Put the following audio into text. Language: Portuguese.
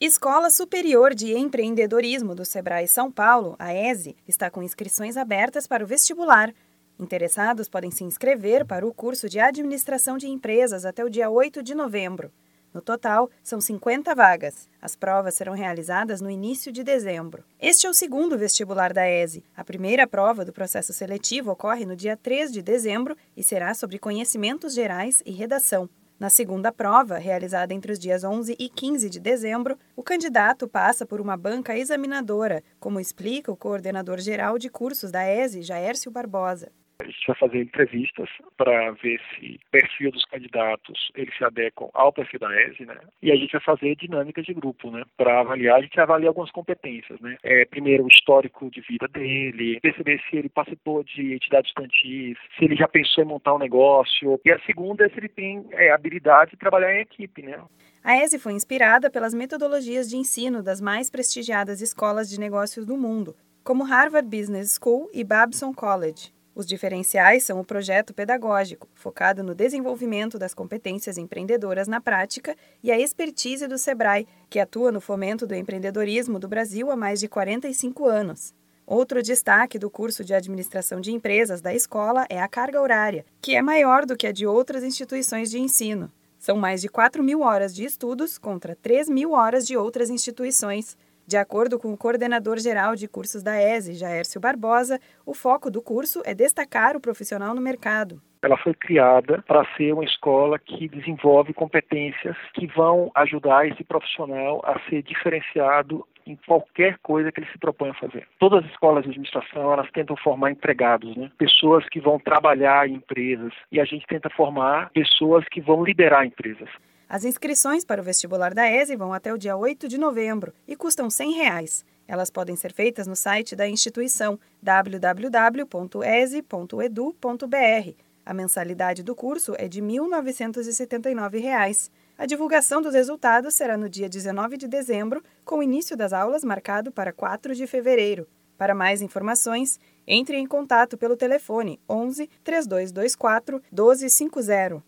Escola Superior de Empreendedorismo do Sebrae São Paulo, a ESE, está com inscrições abertas para o vestibular. Interessados podem se inscrever para o curso de Administração de Empresas até o dia 8 de novembro. No total, são 50 vagas. As provas serão realizadas no início de dezembro. Este é o segundo vestibular da ESE. A primeira prova do processo seletivo ocorre no dia 3 de dezembro e será sobre conhecimentos gerais e redação. Na segunda prova, realizada entre os dias 11 e 15 de dezembro, o candidato passa por uma banca examinadora, como explica o coordenador geral de cursos da ESE, Jaércio Barbosa. A gente vai fazer entrevistas para ver se o perfil dos candidatos eles se adequam ao perfil da ESE, né? E a gente vai fazer dinâmicas de grupo, né? Para avaliar, a gente avalia algumas competências, né? É, primeiro, o histórico de vida dele, perceber se ele participou de entidades estudantis, se ele já pensou em montar um negócio. E a segunda é se ele tem é, habilidade de trabalhar em equipe, né? A ESE foi inspirada pelas metodologias de ensino das mais prestigiadas escolas de negócios do mundo, como Harvard Business School e Babson College. Os diferenciais são o projeto pedagógico, focado no desenvolvimento das competências empreendedoras na prática, e a expertise do SEBRAE, que atua no fomento do empreendedorismo do Brasil há mais de 45 anos. Outro destaque do curso de administração de empresas da escola é a carga horária, que é maior do que a de outras instituições de ensino. São mais de 4 mil horas de estudos contra 3 mil horas de outras instituições. De acordo com o coordenador geral de cursos da ESE, Jaércio Barbosa, o foco do curso é destacar o profissional no mercado. Ela foi criada para ser uma escola que desenvolve competências que vão ajudar esse profissional a ser diferenciado em qualquer coisa que ele se propõe a fazer. Todas as escolas de administração, elas tentam formar empregados, né? pessoas que vão trabalhar em empresas, e a gente tenta formar pessoas que vão liderar empresas. As inscrições para o vestibular da ESE vão até o dia 8 de novembro e custam 100 reais. Elas podem ser feitas no site da instituição www.ese.edu.br. A mensalidade do curso é de 1.979 reais. A divulgação dos resultados será no dia 19 de dezembro, com o início das aulas marcado para 4 de fevereiro. Para mais informações, entre em contato pelo telefone 11 3224 1250